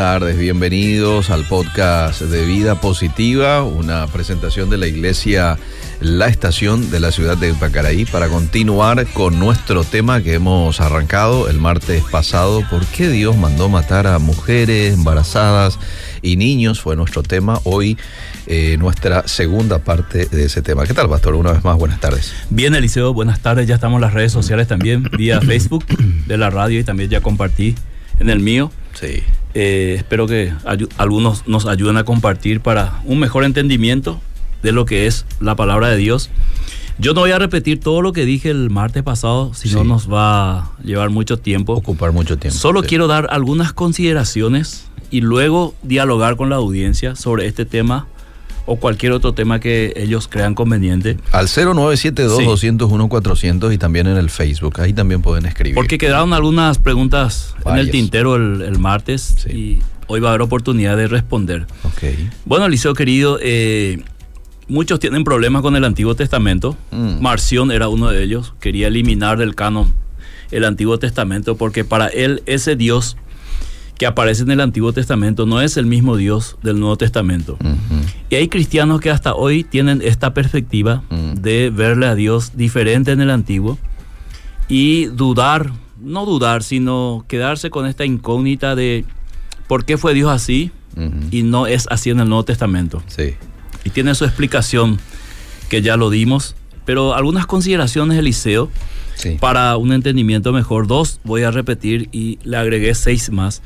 tardes, bienvenidos al podcast de Vida Positiva, una presentación de la iglesia La Estación de la ciudad de Pacaraí para continuar con nuestro tema que hemos arrancado el martes pasado, ¿por qué Dios mandó matar a mujeres embarazadas y niños? Fue nuestro tema, hoy eh, nuestra segunda parte de ese tema. ¿Qué tal, Pastor? Una vez más, buenas tardes. Bien, Eliseo, buenas tardes. Ya estamos en las redes sociales también, vía Facebook de la radio y también ya compartí en el mío. Sí. Eh, espero que algunos nos ayuden a compartir para un mejor entendimiento de lo que es la palabra de Dios. Yo no voy a repetir todo lo que dije el martes pasado, si no Sí. nos va a llevar mucho tiempo. Ocupar mucho tiempo. Solo Sí. quiero dar algunas consideraciones y luego dialogar con la audiencia sobre este tema o cualquier otro tema que ellos crean conveniente. Al 0972-201-400 y también en el Facebook. Ahí también pueden escribir. Porque quedaron algunas preguntas en el tintero el, el martes Sí. y hoy va a haber oportunidad de responder. Ok. Bueno, Eliseo querido, eh, muchos tienen problemas con el Antiguo Testamento. Mm. Marción era uno de ellos. Quería eliminar del canon el Antiguo Testamento porque para él ese Dios que aparece en el Antiguo Testamento no es el mismo Dios del Nuevo Testamento. Y hay cristianos que hasta hoy tienen esta perspectiva de verle a Dios diferente en el antiguo y dudar, no dudar, sino quedarse con esta incógnita de por qué fue Dios así y no es así en el Nuevo Testamento. Sí. Y tiene su explicación que ya lo dimos, pero algunas consideraciones, Eliseo, Sí. para un entendimiento mejor. Dos, voy a repetir y le agregué seis más.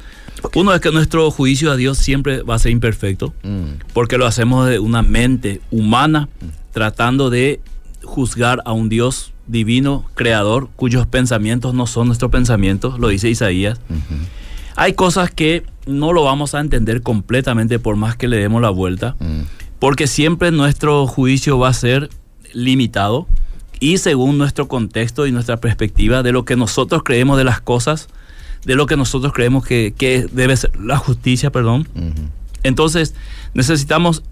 Uno es que nuestro juicio a Dios siempre va a ser imperfecto Mm. porque lo hacemos de una mente humana tratando de juzgar a un Dios divino, creador, cuyos pensamientos no son nuestros pensamientos, lo dice Isaías. Hay cosas que no lo vamos a entender completamente por más que le demos la vuelta, Mm. porque siempre nuestro juicio va a ser limitado y según nuestro contexto y nuestra perspectiva de lo que nosotros creemos de las cosas, de lo que nosotros creemos que, que debe ser la justicia, perdón. Entonces, necesitamos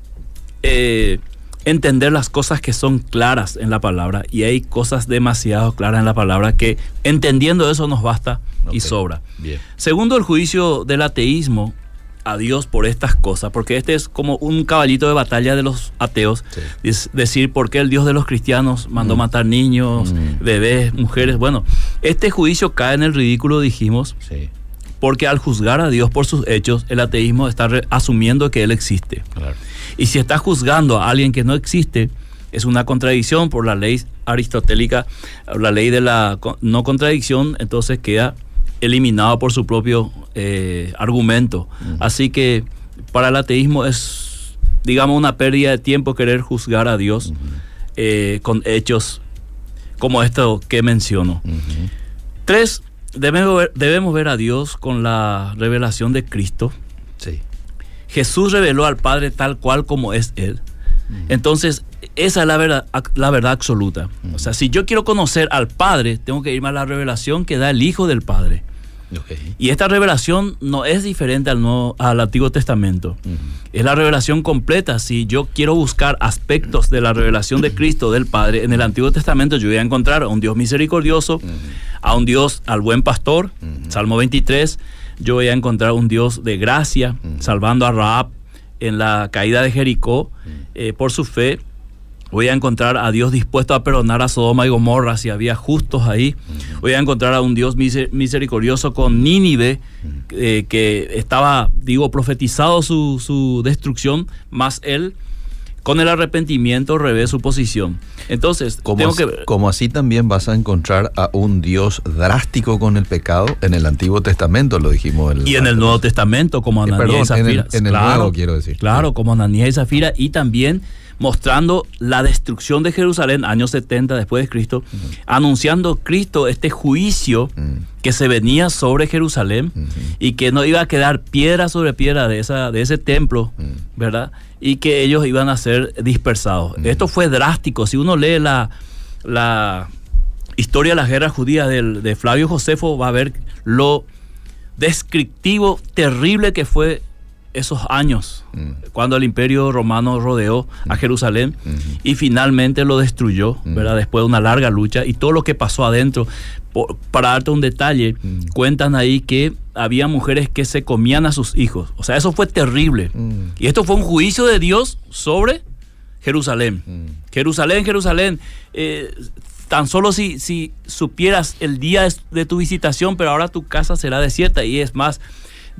eh, entender las cosas que son claras en la palabra y hay cosas demasiado claras en la palabra que entendiendo eso nos basta y sobra. Bien. Segundo, el juicio del ateísmo a Dios por estas cosas, porque este es como un caballito de batalla de los ateos, Sí. es decir, por qué el Dios de los cristianos mandó matar niños, Mm. bebés, mujeres. Bueno, este juicio cae en el ridículo, dijimos, Sí. porque al juzgar a Dios por sus hechos, el ateísmo está asumiendo que Él existe. Claro. Y si está juzgando a alguien que no existe, es una contradicción por la ley aristotélica, la ley de la no contradicción, entonces queda eliminado por su propio eh, argumento. Así que para el ateísmo es, digamos, una pérdida de tiempo querer juzgar a Dios eh, con hechos como esto que menciono. Tres, debemos ver, debemos ver a Dios con la revelación de Cristo. Sí. Jesús reveló al Padre tal cual como es Él. Entonces, esa es la verdad, la verdad absoluta. O sea, si yo quiero conocer al Padre, tengo que irme a la revelación que da el Hijo del Padre. Y esta revelación no es diferente al, Nuevo- al Antiguo Testamento. Es la revelación completa. Si yo quiero buscar aspectos de la revelación de Cristo, del Padre, en el Antiguo Testamento yo voy a encontrar a un Dios misericordioso, a un Dios, al buen pastor, Salmo 23. Yo voy a encontrar un Dios de gracia, salvando a Raab en la caída de Jericó eh, por su fe. Voy a encontrar a Dios dispuesto a perdonar a Sodoma y Gomorra si había justos ahí. Voy a encontrar a un Dios miser- misericordioso con Nínive, eh, que estaba, digo, profetizado su, su destrucción, más él con el arrepentimiento revé su posición. Entonces, Como, tengo así, que... como así también vas a encontrar a un Dios drástico con el pecado en el Antiguo Testamento, lo dijimos. Y en el Nuevo Testamento, como Eh, Ananías y en el- Zafira. en el Nuevo, quiero decir. Claro, como Ananías y Zafira. Y también mostrando la destrucción de Jerusalén, años 70 después de Cristo, anunciando Cristo este juicio que se venía sobre Jerusalén y que no iba a quedar piedra sobre piedra de, esa, de ese templo. ¿verdad? Y que ellos iban a ser dispersados. Esto fue drástico. Si uno lee la, la historia de las guerras judías del- de Flavio Josefo, va a ver lo descriptivo, terrible que fue esos años, Mm. cuando el imperio romano rodeó a Jerusalén y finalmente lo destruyó, ¿verdad? Después de una larga lucha y todo lo que pasó adentro. Por- para darte un detalle, cuentan ahí que había mujeres que se comían a sus hijos. O sea, eso fue terrible. Mm. Y esto fue un juicio de Dios sobre Jerusalén. Jerusalén, Jerusalén. eh, tan solo si, si supieras el día de tu visitación, pero ahora tu casa será desierta. Y es más,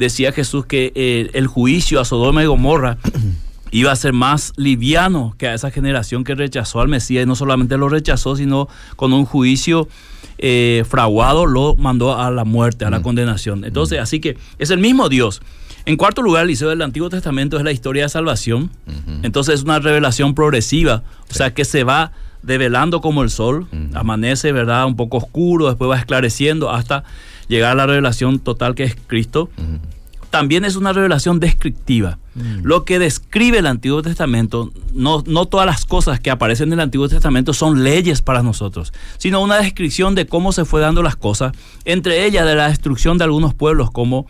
decía Jesús que eh, el juicio a Sodoma y Gomorra iba a ser más liviano que a esa generación que rechazó al Mesías. Y no solamente lo rechazó, sino con un juicio eh, fraguado lo mandó a la muerte, a la condenación. Entonces, así que es el mismo Dios. En cuarto lugar, el liceo del Antiguo Testamento es la historia de salvación. Entonces es una revelación progresiva, o sea que se va develando como el sol, amanece, ¿verdad? Un poco oscuro, después va esclareciendo hasta llegar a la revelación total que es Cristo. También es una revelación descriptiva. Lo que describe el Antiguo Testamento, no, no todas las cosas que aparecen en el Antiguo Testamento son leyes para nosotros, sino una descripción de cómo se fue dando las cosas, entre ellas de la destrucción de algunos pueblos como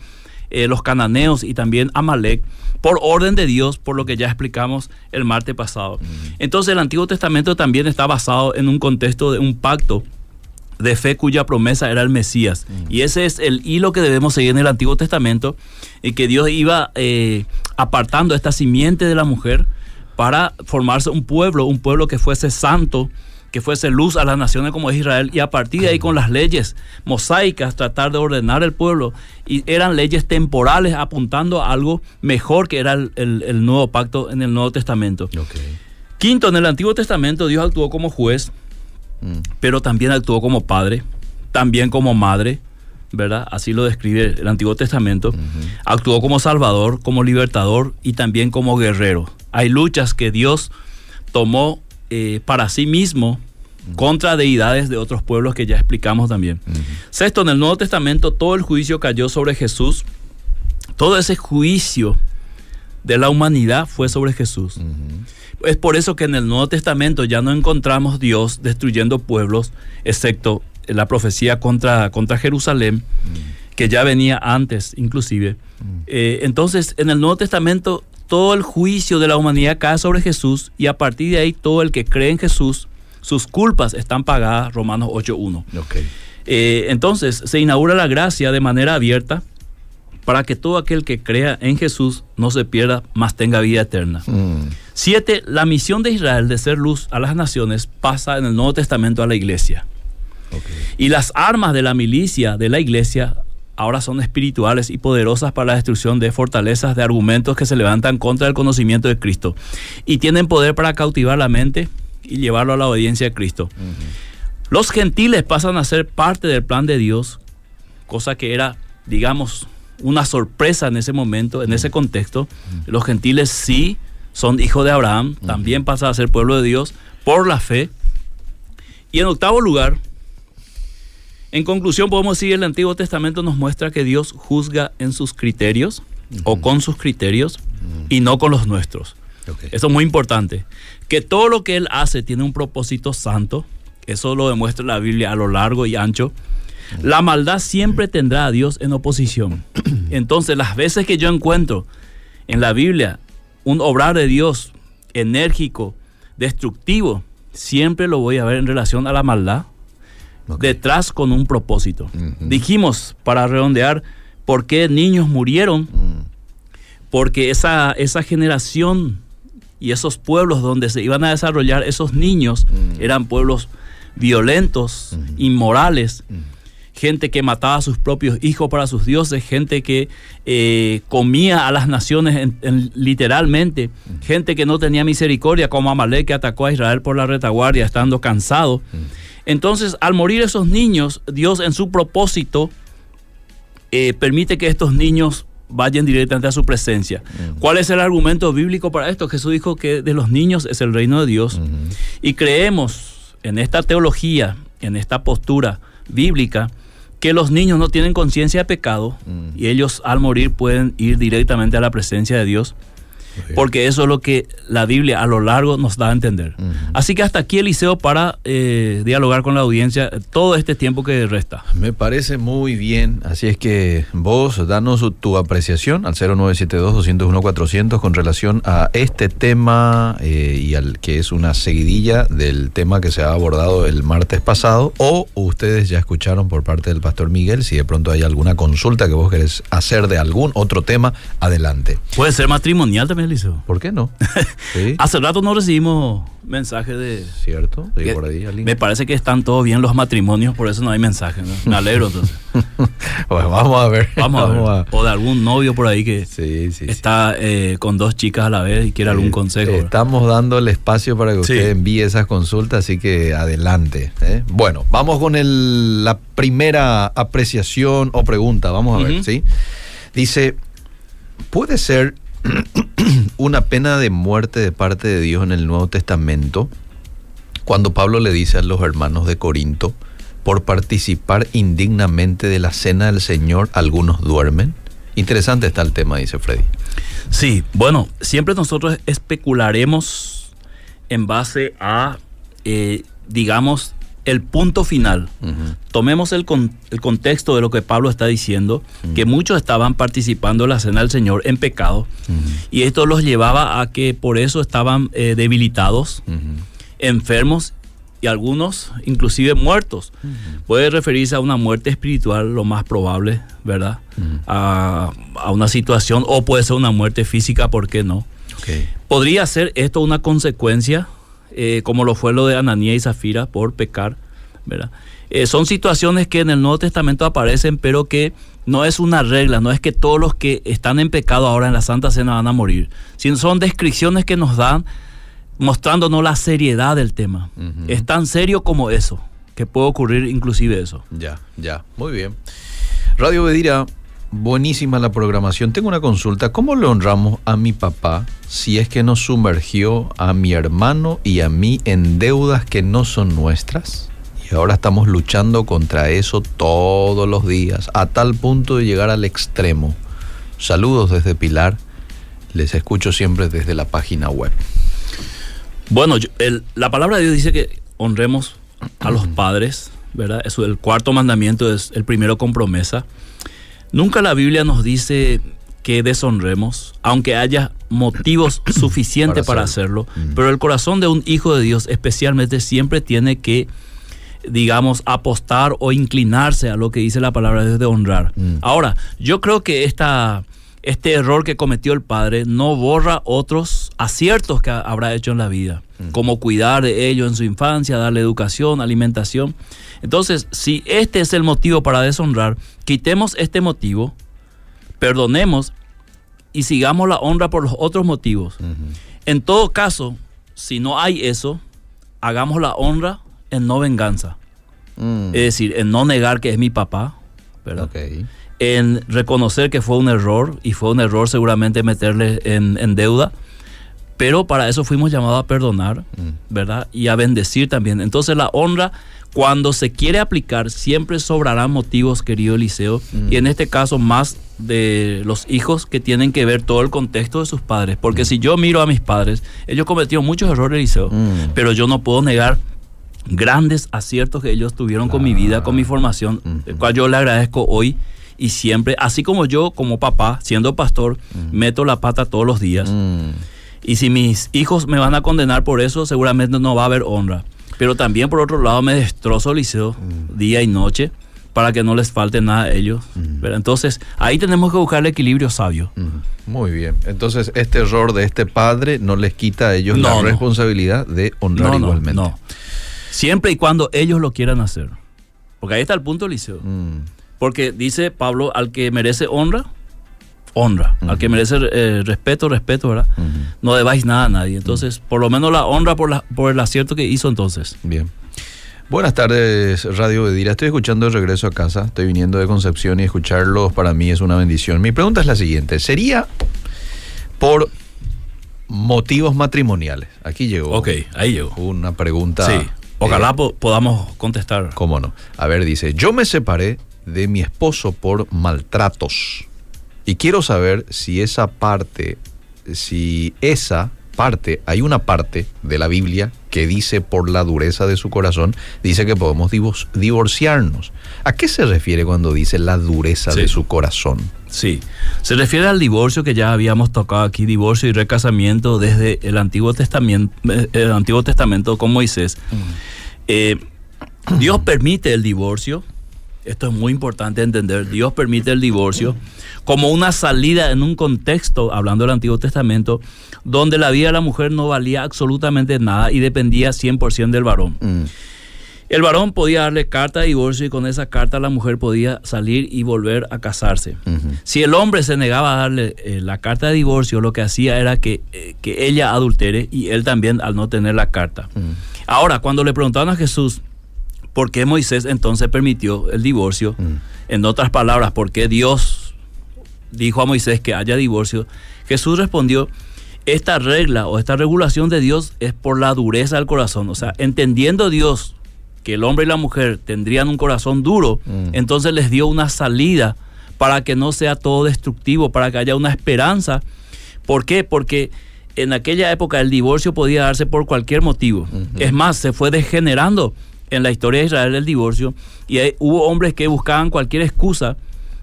eh, los cananeos y también Amalek, por orden de Dios, por lo que ya explicamos el martes pasado. Entonces el Antiguo Testamento también está basado en un contexto de un pacto de fe cuya promesa era el Mesías. Y ese es el hilo que debemos seguir en el Antiguo Testamento, y que Dios iba eh, apartando esta simiente de la mujer para formarse un pueblo, un pueblo que fuese santo, que fuese luz a las naciones como es Israel, y a partir de ahí con las leyes mosaicas tratar de ordenar el pueblo, y eran leyes temporales apuntando a algo mejor que era el, el- el nuevo pacto en el Nuevo Testamento. Quinto, en el Antiguo Testamento Dios actuó como juez, Mm. pero también actuó como padre, también como madre, ¿verdad? Así lo describe el Antiguo Testamento. Actuó como salvador, como libertador y también como guerrero. Hay luchas que Dios tomó eh, para sí mismo contra deidades de otros pueblos que ya explicamos también. Sexto, en el Nuevo Testamento todo el juicio cayó sobre Jesús. Todo ese juicio de la humanidad fue sobre Jesús. Es por eso que en el Nuevo Testamento ya no encontramos Dios destruyendo pueblos, excepto la profecía contra, contra Jerusalén, que ya venía antes inclusive. Eh, entonces, en el Nuevo Testamento, todo el juicio de la humanidad cae sobre Jesús y a partir de ahí todo el que cree en Jesús, sus culpas están pagadas, Romanos 8.1. Ok. Eh, entonces se inaugura la gracia de manera abierta para que todo aquel que crea en Jesús no se pierda, mas tenga vida eterna. Mm. Siete, la misión de Israel de ser luz a las naciones pasa en el Nuevo Testamento a la iglesia. Y las armas de la milicia de la iglesia ahora son espirituales y poderosas para la destrucción de fortalezas, de argumentos que se levantan contra el conocimiento de Cristo. Y tienen poder para cautivar la mente y llevarlo a la obediencia de Cristo. Los gentiles pasan a ser parte del plan de Dios, cosa que era, digamos, una sorpresa en ese momento, en ese contexto. Los gentiles sí son hijos de Abraham, también pasan a ser pueblo de Dios por la fe. Y en octavo lugar, en conclusión podemos decir, el Antiguo Testamento nos muestra que Dios juzga en sus criterios o con sus criterios y no con los nuestros. Eso es muy importante. Que todo lo que Él hace tiene un propósito santo. Eso lo demuestra la Biblia a lo largo y ancho. La maldad siempre tendrá a Dios en oposición. Entonces, las veces que yo encuentro en la Biblia un obrar de Dios enérgico, destructivo, siempre lo voy a ver en relación a la maldad, detrás con un propósito. Dijimos, para redondear, por qué niños murieron Mm. porque esa, esa generación y esos pueblos donde se iban a desarrollar esos niños Mm. eran pueblos violentos, inmorales, gente que mataba a sus propios hijos para sus dioses, gente que eh, comía a las naciones en- en- literalmente, gente que no tenía misericordia, como Amalek que atacó a Israel por la retaguardia estando cansado. Entonces, al morir esos niños, Dios en su propósito eh, permite que estos niños vayan directamente a su presencia. ¿Cuál es el argumento bíblico para esto? Jesús dijo que de los niños es el reino de Dios. Y creemos en esta teología, en esta postura bíblica, que los niños no tienen conciencia de pecado y ellos al morir pueden ir directamente a la presencia de Dios. Porque eso es lo que la Biblia a lo largo nos da a entender. Así que hasta aquí Eliseo para eh, dialogar con la audiencia todo este tiempo que resta. Me parece muy bien, así es que vos danos tu apreciación al 0972-201-400 con relación a este tema eh, y al que es una seguidilla del tema que se ha abordado el martes pasado o ustedes ya escucharon por parte del pastor Miguel, si de pronto hay alguna consulta que vos querés hacer de algún otro tema, adelante. Puede ser matrimonial también, Eliseo. ¿Por qué no? Sí, Hace rato no recibimos mensajes de... cierto, que- por ahí alguien. me parece que están todos bien los matrimonios, por eso no hay mensajes. ¿no? Me alegro entonces. Bueno, vamos a ver. Vamos a ver. O de algún novio por ahí que Sí, sí, sí. está eh, con dos chicas a la vez y quiere algún Eh, consejo. ¿verdad? Estamos dando el espacio para que usted envíe esas consultas, así que adelante. ¿eh? Bueno, vamos con el- la primera apreciación o pregunta. Vamos a ver. ¿sí? Dice, ¿puede ser una pena de muerte de parte de Dios en el Nuevo Testamento cuando Pablo le dice a los hermanos de Corinto, por participar indignamente de la cena del Señor, algunos duermen? Interesante está el tema, dice Freddy. Sí, bueno, siempre nosotros especularemos en base a, eh, digamos, el punto final. Tomemos el, con- el contexto de lo que Pablo está diciendo, que muchos estaban participando en la cena del Señor en pecado, y esto los llevaba a que por eso estaban eh, debilitados, enfermos y algunos inclusive muertos. Puede referirse a una muerte espiritual, lo más probable, ¿verdad? a, a una situación, o puede ser una muerte física, ¿por qué no? ¿Podría ser esto una consecuencia, eh, como lo fue lo de Ananía y Zafira, por pecar? ¿verdad? Eh, son situaciones que en el Nuevo Testamento aparecen, pero que no es una regla, no es que todos los que están en pecado ahora en la Santa Cena van a morir, sino son descripciones que nos dan mostrándonos la seriedad del tema. Es tan serio como eso, que puede ocurrir inclusive eso. Ya, ya, muy bien. Radio Bedira, buenísima la programación. Tengo una consulta. ¿Cómo le honramos a mi papá si es que nos sumergió a mi hermano y a mí en deudas que no son nuestras? Y ahora estamos luchando contra eso todos los días, a tal punto de llegar al extremo. Saludos desde Pilar. Les escucho siempre desde la página web. Bueno, el- la palabra de Dios dice que honremos a los padres, ¿verdad? Eso, el cuarto mandamiento es el primero con promesa. Nunca la Biblia nos dice que deshonremos, aunque haya motivos suficientes Para para hacerlo, pero el corazón de un hijo de Dios especialmente siempre tiene que, digamos, apostar o inclinarse a lo que dice la palabra de Dios de honrar. Mm. Ahora, yo creo que esta, este error que cometió el padre no borra otros aciertos que ha- habrá hecho en la vida, como cuidar de ellos en su infancia, darle educación, alimentación. Entonces, si este es el motivo para deshonrar, quitemos este motivo, perdonemos y sigamos la honra por los otros motivos. En todo caso, si no hay eso, hagamos la honra en no venganza. Mm, Es decir, en no negar que es mi papá, en reconocer que fue un error y fue un error seguramente meterle en, en deuda, pero para eso fuimos llamados a perdonar, Mm. ¿verdad? Y a bendecir también. Entonces la honra, cuando se quiere aplicar, siempre sobrarán motivos, querido Eliseo, y en este caso más de los hijos que tienen que ver todo el contexto de sus padres, porque si yo miro a mis padres, ellos cometieron muchos errores, Eliseo, Mm. pero yo no puedo negar grandes aciertos que ellos tuvieron con mi vida, con mi formación, el cual yo le agradezco hoy y siempre, así como yo como papá, siendo pastor, meto la pata todos los días. Mm. Y si mis hijos me van a condenar por eso, seguramente no va a haber honra. Pero también por otro lado me destrozo Liceo día y noche para que no les falte nada a ellos. ¿verdad? Entonces, ahí tenemos que buscar el equilibrio sabio. Ujú. Muy bien. Entonces, este error de este padre no les quita a ellos No, la no. responsabilidad de honrar No, no, igualmente. no. Siempre y cuando ellos lo quieran hacer. Porque ahí está el punto, Liceo. Mm, Porque dice Pablo, al que merece honra, honra. Al que merece eh, respeto, respeto, ¿verdad? No debáis nada a nadie. Entonces, por lo menos la honra por, la- por el acierto que hizo entonces. Bien. Buenas tardes, Radio Bedira. Estoy escuchando de regreso a casa. Estoy viniendo de Concepción y escucharlos para mí es una bendición. Mi pregunta es la siguiente. ¿Sería por motivos matrimoniales? Aquí llegó. Ok, ahí llegó. Una pregunta. Sí. Ojalá eh, po- podamos contestar. ¿Cómo no? A ver, dice, yo me separé de mi esposo por maltratos. Y quiero saber si esa parte, si esa parte, hay una parte de la Biblia que dice por la dureza de su corazón, dice que podemos divor- divorciarnos. ¿A qué se refiere cuando dice la dureza Sí. de su corazón? Sí. Se refiere al divorcio que ya habíamos tocado aquí, divorcio y recasamiento desde el Antiguo Testamento, eh, el Antiguo Testamento con Moisés. Eh, Dios permite el divorcio. Esto es muy importante entender. Dios permite el divorcio como una salida en un contexto, hablando del Antiguo Testamento, donde la vida de la mujer no valía absolutamente nada y dependía 100% del varón. Mm, El varón podía darle carta de divorcio y con esa carta la mujer podía salir y volver a casarse. Si el hombre se negaba a darle eh, la carta de divorcio, lo que hacía era que, eh, que ella adultere y él también al no tener la carta. Mm. Ahora, cuando le preguntaron a Jesús por qué Moisés entonces permitió el divorcio, Mm. en otras palabras, por qué Dios dijo a Moisés que haya divorcio, Jesús respondió, esta regla o esta regulación de Dios es por la dureza del corazón. O sea, entendiendo Dios que el hombre y la mujer tendrían un corazón duro, Mm. entonces les dio una salida para que no sea todo destructivo, para que haya una esperanza. ¿Por qué? Porque en aquella época el divorcio podía darse por cualquier motivo. Es más, se fue degenerando en la historia de Israel el divorcio y hay- hubo hombres que buscaban cualquier excusa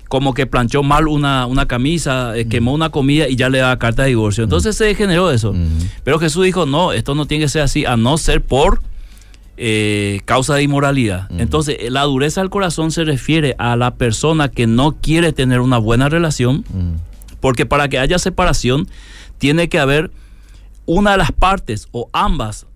como que planchó mal una, una camisa, eh, quemó una comida y ya le daba carta de divorcio. Entonces se degeneró eso. Ujú. Pero Jesús dijo, no, esto no tiene que ser así, a no ser por eh, causa de inmoralidad. Entonces, eh, la dureza del corazón se refiere a la persona que no quiere tener una buena relación, Mm, porque para que haya separación tiene que haber una de las partes o ambas.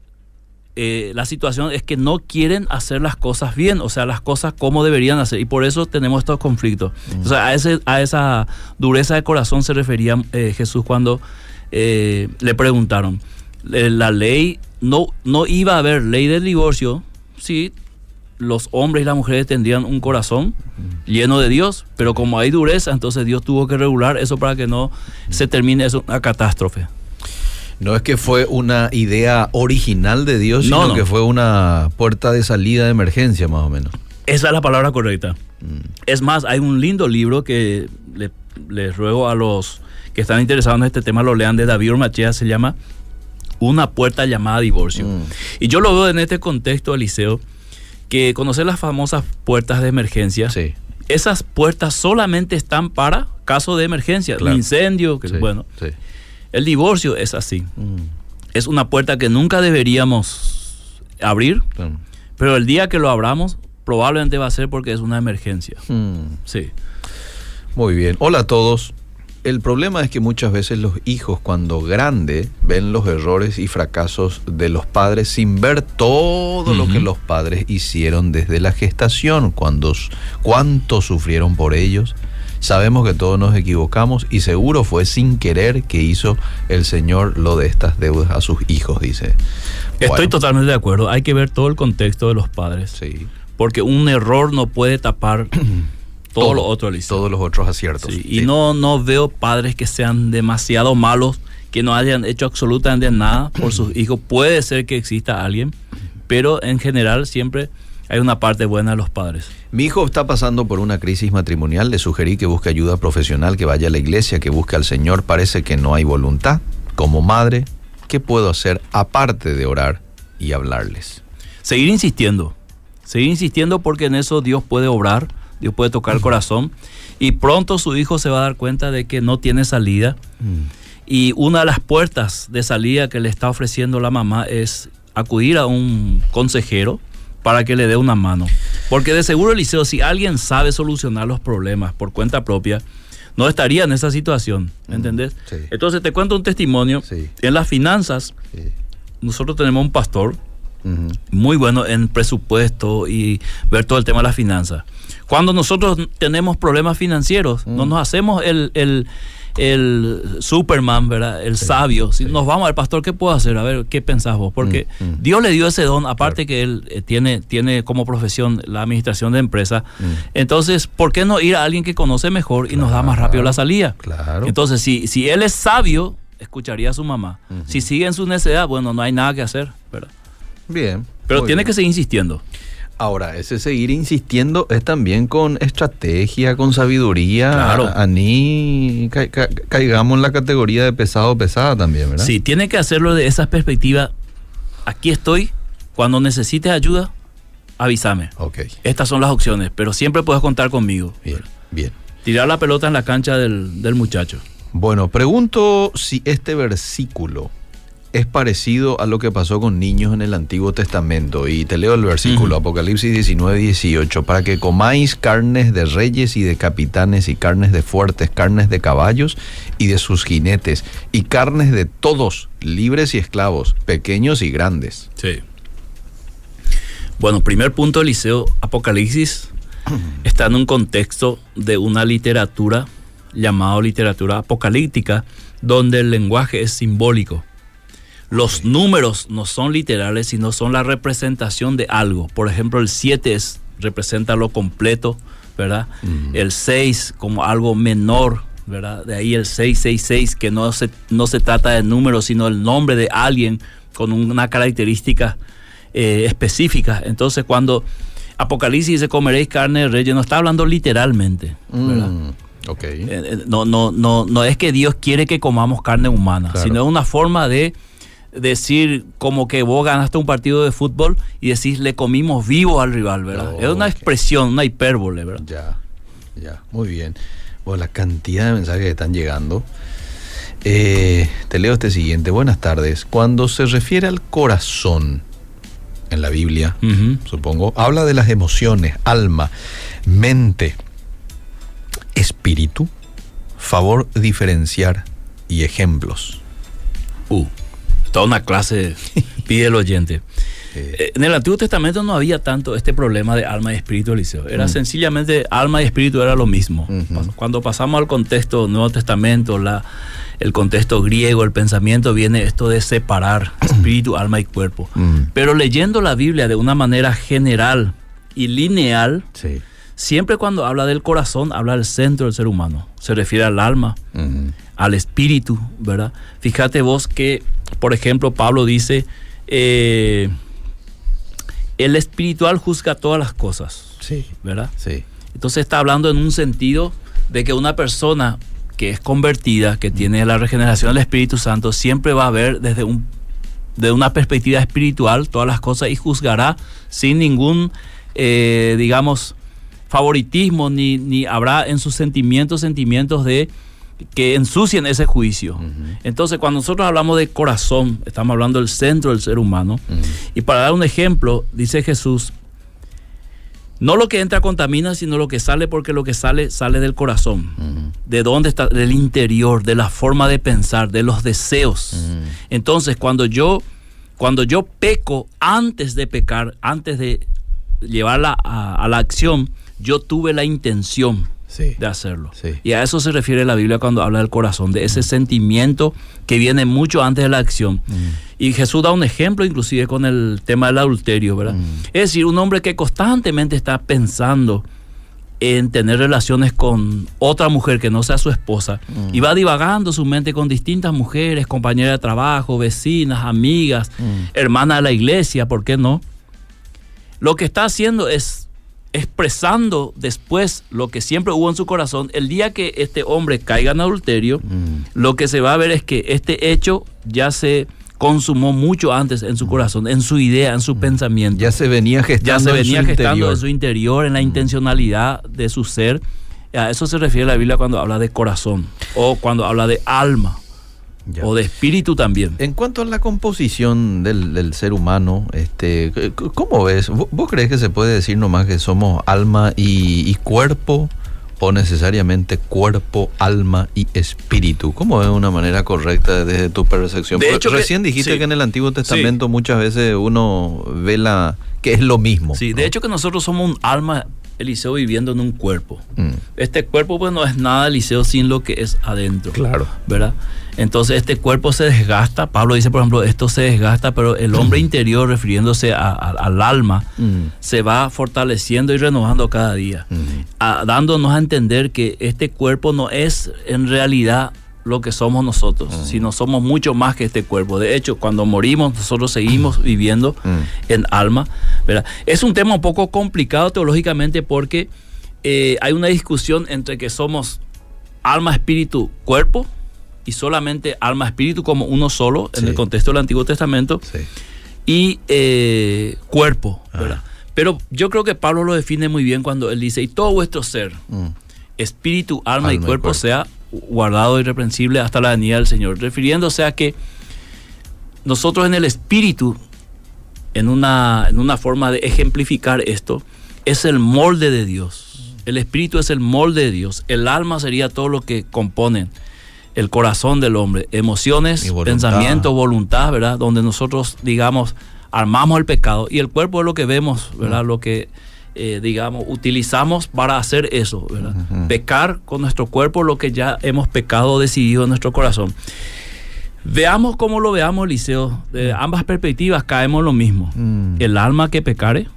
Eh, la situación es que no quieren hacer las cosas bien, o sea, las cosas como deberían hacer, y por eso tenemos estos conflictos. O sea, a, ese, a esa dureza de corazón se refería eh, Jesús cuando eh, le preguntaron. Eh, La ley, no, no iba a haber ley del divorcio si los hombres y las mujeres tendrían un corazón lleno de Dios, pero como hay dureza, entonces Dios tuvo que regular eso para que no se termine eso una catástrofe. No es que fue una idea original de Dios, No, sino no. que fue una puerta de salida de emergencia, más o menos. Esa es la palabra correcta. Mm. Es más, hay un lindo libro que le- les ruego a los que están interesados en este tema lo lean de David Ormachea, se llama Una puerta llamada divorcio. Mm. Y yo lo veo en este contexto, Eliseo, que conocer las famosas puertas de emergencia, Sí. esas puertas solamente están para caso de emergencia, Claro. un incendio, que sí, bueno. sí. El divorcio es así. Mm, Es una puerta que nunca deberíamos abrir, claro. pero el día que lo abramos probablemente va a ser porque es una emergencia. Mm, Sí. Muy bien. Hola a todos. El problema es que muchas veces los hijos cuando grandes ven los errores y fracasos de los padres sin ver todo lo que los padres hicieron desde la gestación, cuando, cuánto sufrieron por ellos. Sabemos que todos nos equivocamos y seguro fue sin querer que hizo el Señor lo de estas deudas a sus hijos, dice. Estoy Bueno, totalmente de acuerdo. Hay que ver todo el contexto de los padres. Sí. Porque un error no puede tapar todo, lo otro, Eliseo. Todos los otros aciertos. Sí, y Sí. no, no veo padres que sean demasiado malos, que no hayan hecho absolutamente nada por sus hijos. Puede ser que exista alguien, pero en general siempre hay una parte buena de los padres. Mi hijo está pasando por una crisis matrimonial. Le sugerí que busque ayuda profesional, que vaya a la iglesia, que busque al Señor. Parece que no hay voluntad. Como madre, ¿qué puedo hacer aparte de orar y hablarles? Seguir insistiendo, seguir insistiendo porque en eso Dios puede obrar, Dios puede tocar el corazón y pronto su hijo se va a dar cuenta de que no tiene salida y una de las puertas de salida que le está ofreciendo la mamá es acudir a un consejero para que le dé una mano. Porque de seguro, Eliseo, si alguien sabe solucionar los problemas por cuenta propia, no estaría en esa situación, ¿me entendés? sí. Entonces te cuento un testimonio. Sí. En las finanzas, Sí. nosotros tenemos un pastor muy bueno en presupuesto y ver todo el tema de las finanzas. Cuando nosotros tenemos problemas financieros, Mm. no nos hacemos el, el, el Superman, ¿verdad? El sabio. Si nos vamos al pastor, ¿qué puedo hacer? A ver, ¿qué pensás vos? Porque Mm, mm. Dios le dio ese don, aparte que él eh, tiene, tiene como profesión la administración de empresa. Mm. Entonces, ¿por qué no ir a alguien que conoce mejor y nos da más rápido la salida? Claro. Entonces, si, si él es sabio, escucharía a su mamá. Si sigue en su necedad, bueno, no hay nada que hacer, ¿verdad? Bien. Pero tiene bien. que seguir insistiendo. Ahora, ese seguir insistiendo es también con estrategia, con sabiduría. Claro. A, a ni ca- ca- caigamos en la categoría de pesado o pesada también, ¿verdad? Sí, tiene que hacerlo de esa perspectiva. Aquí estoy, cuando necesites ayuda, avísame. Ok. Estas son las opciones, pero siempre puedes contar conmigo. Bien, bien. Tirar la pelota en la cancha del, del muchacho. Bueno, pregunto si este versículo es parecido a lo que pasó con niños en el Antiguo Testamento. Y te leo el versículo. Apocalipsis 19, 18. Para que comáis carnes de reyes y de capitanes y carnes de fuertes, carnes de caballos y de sus jinetes, y carnes de todos, libres y esclavos, pequeños y grandes. Sí. Bueno, primer punto, Eliseo, Apocalipsis está en un contexto de una literatura llamada literatura apocalíptica, donde el lenguaje es simbólico. Los números no son literales, sino son la representación de algo. Por ejemplo, el 7 es, representa lo completo, ¿verdad? El 6 como algo menor, ¿verdad? De ahí el 666, que no se, no se trata de números, sino el nombre de alguien con una característica eh, específica. Entonces, cuando Apocalipsis dice comeréis carne de reyes, no está hablando literalmente, ¿verdad? Mm, ok. Eh, eh, no, no, no, no es que Dios quiere que comamos carne humana, Claro. sino es una forma de decir como que vos ganaste un partido de fútbol y decís le comimos vivo al rival, ¿verdad? es una expresión, una hipérbole, ¿verdad? Ya, ya, muy bien. Bueno, la cantidad de mensajes que están llegando. Eh, te leo este siguiente. Buenas tardes. Cuando se refiere al corazón en la Biblia, supongo, habla de las emociones, alma, mente, espíritu, favor diferenciar y ejemplos. Uh, toda una clase pide el oyente. Eh, En el Antiguo Testamento no había tanto este problema de alma y espíritu, Eliseo. Era Mm. sencillamente alma y espíritu era lo mismo. Cuando pasamos al contexto Nuevo Testamento, la, el contexto griego, el pensamiento, viene esto de separar espíritu, alma y cuerpo. Mm. Pero leyendo la Biblia de una manera general y lineal, sí. siempre cuando habla del corazón, habla del centro del ser humano. Se refiere al alma, al espíritu, ¿verdad? Fíjate vos que, por ejemplo, Pablo dice, eh, el espiritual juzga todas las cosas, Sí. ¿verdad? Sí. Entonces está hablando en un sentido de que una persona que es convertida, que tiene la regeneración del Espíritu Santo, siempre va a ver desde un de una perspectiva espiritual todas las cosas y juzgará sin ningún, eh, digamos, favoritismo, ni, ni habrá en sus sentimientos sentimientos de que ensucien ese juicio. Entonces, cuando nosotros hablamos de corazón, estamos hablando del centro del ser humano. Y para dar un ejemplo, dice Jesús, no lo que entra contamina, sino lo que sale, porque lo que sale sale del corazón. ¿De dónde está? Del interior, de la forma de pensar, de los deseos. Entonces, cuando yo, cuando yo peco antes de pecar, antes de llevarla a, a la acción, yo tuve la intención Sí. de hacerlo. Sí. Y a eso se refiere la Biblia cuando habla del corazón, de ese sentimiento que viene mucho antes de la acción. Y Jesús da un ejemplo inclusive con el tema del adulterio, ¿verdad? Es decir, un hombre que constantemente está pensando en tener relaciones con otra mujer que no sea su esposa y va divagando su mente con distintas mujeres, compañeras de trabajo, vecinas, amigas, hermanas de la iglesia, ¿por qué no? Lo que está haciendo es expresando después lo que siempre hubo en su corazón. El día que este hombre caiga en adulterio, lo que se va a ver es que este hecho ya se consumó mucho antes en su corazón, en su idea, en su pensamiento. Ya se venía gestando. Ya se en venía su gestando interior. en su interior, en la intencionalidad de su ser. A eso se refiere la Biblia cuando habla de corazón o cuando habla de alma. Ya. o de espíritu también. En cuanto a la composición del, del ser humano, este, ¿cómo ves? ¿Vo- ¿Vos crees que se puede decir nomás que somos alma y, y cuerpo? ¿O necesariamente cuerpo, alma y espíritu? ¿Cómo es una manera correcta desde tu percepción? De hecho que- recién dijiste sí. que en el Antiguo Testamento muchas veces uno ve la que es lo mismo. Sí, de hecho que nosotros somos un alma, Eliseo, viviendo en un cuerpo. Mm, Este cuerpo pues no es nada, Eliseo, sin lo que es adentro. claro. ¿verdad? Entonces este cuerpo se desgasta, Pablo dice por ejemplo, esto se desgasta, pero el hombre interior, refiriéndose a- a- al alma, Mm, se va fortaleciendo y renovando cada día, mm, a- dándonos a entender que este cuerpo no es en realidad lo que somos nosotros, sino somos mucho más que este cuerpo. De hecho, cuando morimos, nosotros seguimos viviendo mm. en alma. ¿verdad? Es un tema un poco complicado teológicamente porque eh, hay una discusión entre que somos alma, espíritu, cuerpo y solamente alma, espíritu como uno solo en el contexto del Antiguo Testamento Sí. y eh, cuerpo. ¿verdad? Ah. Pero yo creo que Pablo lo define muy bien cuando él dice, y todo vuestro ser, Mm, espíritu, alma, y, Alma y cuerpo, cuerpo. sea guardado irreprensible hasta la venida del Señor. Refiriéndose a que nosotros en el espíritu, en una, en una forma de ejemplificar esto, es el molde de Dios. El espíritu es el molde de Dios. El alma sería todo lo que componen el corazón del hombre, emociones, voluntad. pensamiento, voluntad, ¿verdad? Donde nosotros, digamos, armamos el pecado y el cuerpo es lo que vemos, ¿verdad? Lo que, eh, digamos, utilizamos para hacer eso. Pecar con nuestro cuerpo lo que ya hemos pecado decidido en nuestro corazón. Veamos cómo lo veamos, Eliseo. De ambas perspectivas caemos en lo mismo. Mm. El alma que pecare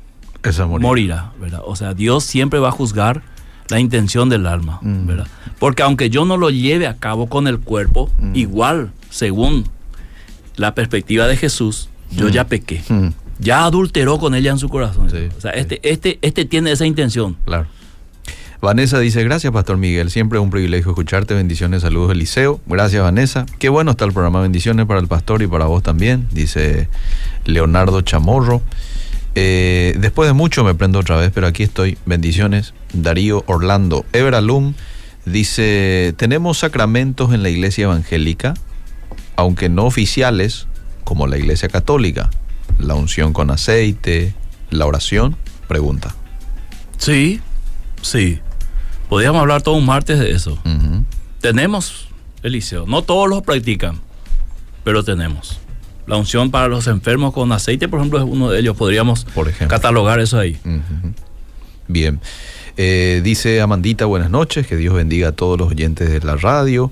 Esa morir. morirá, ¿verdad? O sea, Dios siempre va a juzgar la intención del alma, Mm. ¿verdad? Porque aunque yo no lo lleve a cabo con el cuerpo, Mm. igual, según la perspectiva de Jesús, yo Mm. ya pequé. Ya adulteró con ella en su corazón. Sí, o sea, sí. este, este, este tiene esa intención. Claro. Vanessa dice, gracias Pastor Miguel, siempre es un privilegio escucharte, bendiciones, saludos Eliseo. Gracias Vanessa, qué bueno está el programa, bendiciones para el pastor y para vos también, dice Leonardo Chamorro. Eh, después de mucho me prendo otra vez, pero aquí estoy, bendiciones. Darío Orlando Everalum dice, tenemos sacramentos en la iglesia evangélica, aunque no oficiales, como la iglesia católica, la unción con aceite, la oración, pregunta. Sí, sí. Podríamos hablar todo un martes de eso. Tenemos, Eliseo, no todos los practican, pero tenemos. La unción para los enfermos con aceite, por ejemplo, es uno de ellos. Podríamos Por ejemplo. catalogar eso ahí. Bien. Eh, dice Amandita, buenas noches, que Dios bendiga a todos los oyentes de la radio.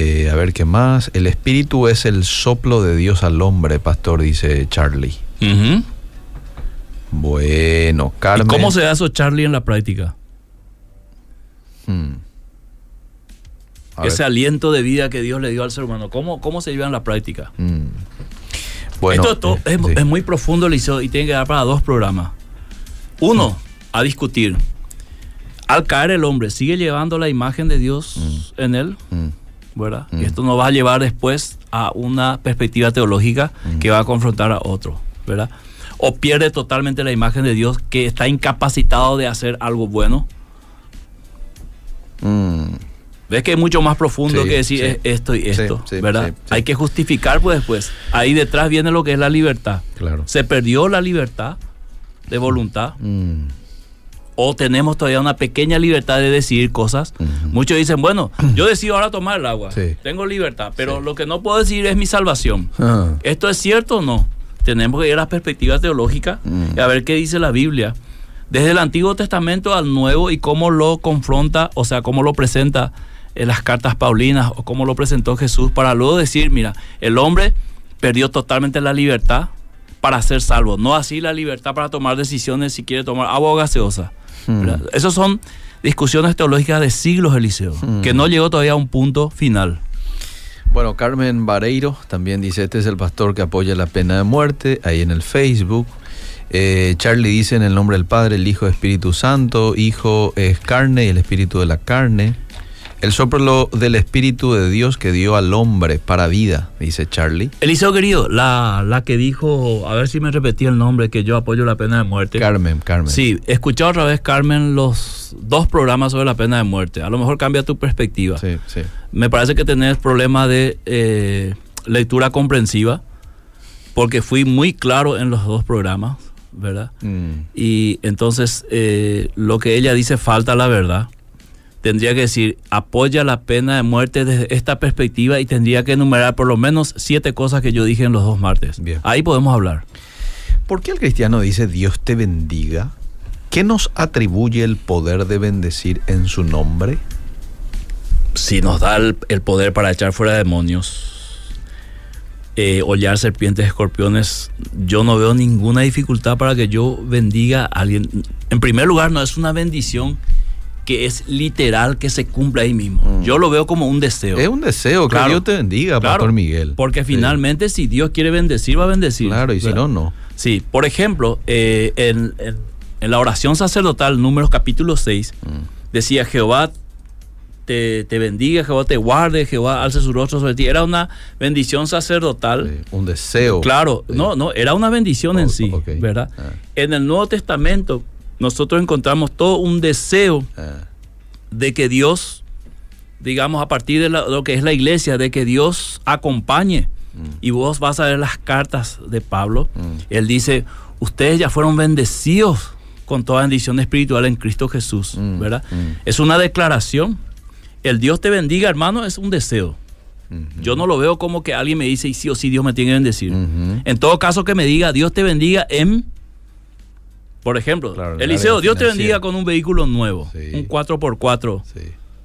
Eh, a ver qué más. El espíritu es el soplo de Dios al hombre, pastor, dice Charlie. Bueno, ¿Y Carmen. cómo se da eso, Charlie, en la práctica? Hmm. Ese ver. aliento de vida que Dios le dio al ser humano. ¿Cómo, cómo se lleva en la práctica? Hmm. Bueno, Esto es, eh, es, sí. es muy profundo, Eliseo, y tiene que dar para dos programas. Uno, a discutir. Al caer el hombre, ¿sigue llevando la imagen de Dios en él? Hmm. ¿Verdad? Mm. Y esto nos va a llevar después a una perspectiva teológica Mm. que va a confrontar a otro, ¿verdad? O pierde totalmente la imagen de Dios que está incapacitado de hacer algo bueno. Hmm. Ves que es mucho más profundo Sí, que decir sí. es esto y esto, sí, ¿verdad? Hay que justificar pues después. Ahí detrás viene lo que es la libertad. Claro. Se perdió la libertad de voluntad Hmm. O tenemos todavía una pequeña libertad de decidir cosas. Muchos dicen, bueno, yo decido ahora tomar el agua. Sí. Tengo libertad, pero Sí. lo que no puedo decidir es mi salvación. Ah. ¿Esto es cierto o no? Tenemos que ir a la perspectiva teológica Mm. y a ver qué dice la Biblia. Desde el Antiguo Testamento al Nuevo y cómo lo confronta, o sea, cómo lo presenta en las cartas paulinas o cómo lo presentó Jesús para luego decir, mira, el hombre perdió totalmente la libertad para ser salvo, no así la libertad para tomar decisiones si quiere tomar agua o gaseosa. Mm. ¿verdad? Esas son discusiones teológicas de siglos, Eliseo, Mm. que no llegó todavía a un punto final. Bueno, Carmen Vareiro también dice, este es el pastor que apoya la pena de muerte, ahí en el Facebook. Eh, Charlie dice en el nombre del Padre, el Hijo, Espíritu Santo, Hijo es carne y el Espíritu de la carne. El soplo del Espíritu de Dios que dio al hombre para vida, dice Charlie. Eliseo querido, la, la que dijo, a ver si me repetí el nombre, que yo apoyo la pena de muerte. Carmen, Carmen. Sí, escuché otra vez, Carmen, los dos programas sobre la pena de muerte. A lo mejor cambia tu perspectiva. Sí, sí. Me parece que tenés problema de eh, lectura comprensiva, porque fui muy claro en los dos programas, ¿verdad? Mm. Y entonces eh, lo que ella dice falta la verdad. Tendría que decir, apoya la pena de muerte desde esta perspectiva y tendría que enumerar por lo menos siete cosas que yo dije en los dos martes. Bien. Ahí podemos hablar. ¿Por qué el cristiano dice Dios te bendiga? ¿Qué nos atribuye el poder de bendecir en su nombre? Si nos da el, el poder para echar fuera demonios, eh, hollar serpientes, escorpiones, yo no veo ninguna dificultad para que yo bendiga a alguien. En primer lugar, no es una bendición que es literal que se cumpla ahí mismo. Mm. Yo lo veo como un deseo. Es un deseo, que Claro. Dios te bendiga, Claro, Pastor Miguel. Porque Sí. finalmente, si Dios quiere bendecir, va a bendecir. Claro, y si ¿verdad? no, no. Sí, por ejemplo, eh, en, en- en la oración sacerdotal, números capítulo 6, Mm. decía Jehová te, te bendiga, Jehová te guarde, Jehová alce su rostro sobre ti. Era una bendición sacerdotal. Sí, Un deseo. Claro, Sí. no, no, era una bendición en Oh, sí. ¿verdad? Ah. En el Nuevo Testamento nosotros encontramos todo un deseo Ah, de que Dios, digamos, a partir de la- lo que es la iglesia, de que Dios acompañe. Y vos vas a ver las cartas de Pablo. Mm. Él dice, ustedes ya fueron bendecidos con toda bendición espiritual en Cristo Jesús, Mm, ¿verdad? mm. Es una declaración. El Dios te bendiga, hermano, es un deseo. Ujú. Yo no lo veo como que alguien me dice, y sí o sí Dios me tiene que bendecir. Ujú. En todo caso, que me diga, Dios te bendiga en, por ejemplo, Claro, Eliseo, Dios te bendiga con un vehículo nuevo, Sí. un 4x4, Sí.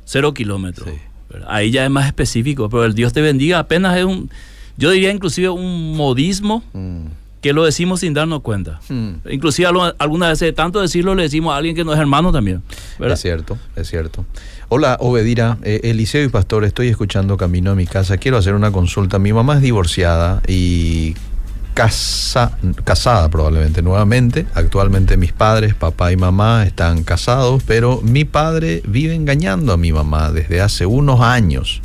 cero kilómetros. Sí. ¿verdad? Ahí ya es más específico, pero el Dios te bendiga apenas es un, yo diría inclusive un modismo Mm. que lo decimos sin darnos cuenta. Mm. Inclusive algunas veces de tanto decirlo le decimos a alguien que no es hermano también. ¿verdad? Es cierto, es cierto. Hola, Obedira, eh, Eliseo y Pastor, estoy escuchando camino a mi casa. Quiero hacer una consulta. Mi mamá es divorciada y casa, casada probablemente nuevamente. Actualmente mis padres, papá y mamá, están casados, pero mi padre vive engañando a mi mamá desde hace unos años.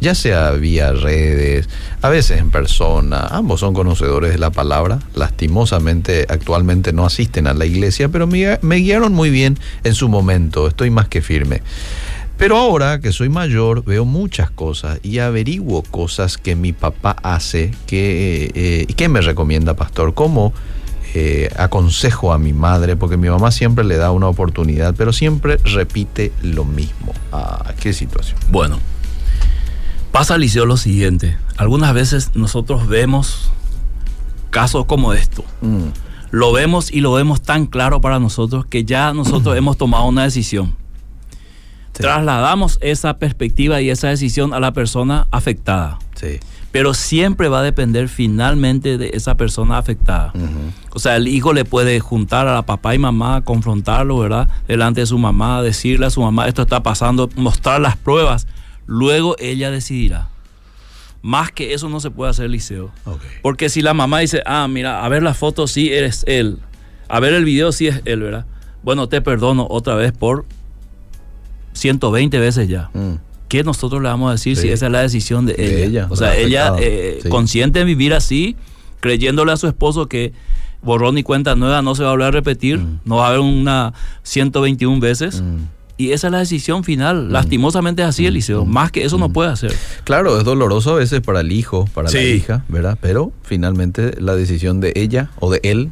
Ya sea vía redes, a veces en persona, ambos son conocedores de la palabra, lastimosamente actualmente no asisten a la iglesia, pero me, me guiaron muy bien en su momento, estoy más que firme. Pero ahora que soy mayor veo muchas cosas y averiguo cosas que mi papá hace que, eh, y ¿qué me recomienda pastor? ¿Cómo eh, aconsejo a mi madre? Porque mi mamá siempre le da una oportunidad, pero siempre repite lo mismo. Ah, qué situación. Bueno, pasa al liceo lo siguiente. Algunas veces nosotros vemos casos como esto. Mm, Lo vemos y lo vemos tan claro para nosotros que ya nosotros hemos tomado una decisión. Sí. Trasladamos esa perspectiva y esa decisión a la persona afectada. sí. Pero siempre va a depender finalmente de esa persona afectada. O sea, el hijo le puede juntar a la papá y mamá, confrontarlo, ¿verdad? Delante de su mamá, decirle a su mamá, esto está pasando, mostrar las pruebas. Luego ella decidirá. Más que eso no se puede hacer, Liceo. Ok. Porque si la mamá dice, ah, mira, a ver la foto, sí eres él. A ver el video, sí es él, ¿verdad? Bueno, te perdono otra vez por 120 veces ya. Mm, ¿Qué nosotros le vamos a decir Sí. si esa es la decisión de De ella? ella, o sea, la ella eh, Sí. consciente de vivir así, creyéndole a su esposo que borrón y cuenta nueva no se va a volver a repetir, Mm. no va a haber una 121 veces. mm. Y esa es la decisión final. Lastimosamente es así, Eliseo. Más que eso no puede hacer. Claro, es doloroso a veces para el hijo, para la hija, ¿verdad? Pero finalmente la decisión de ella o de él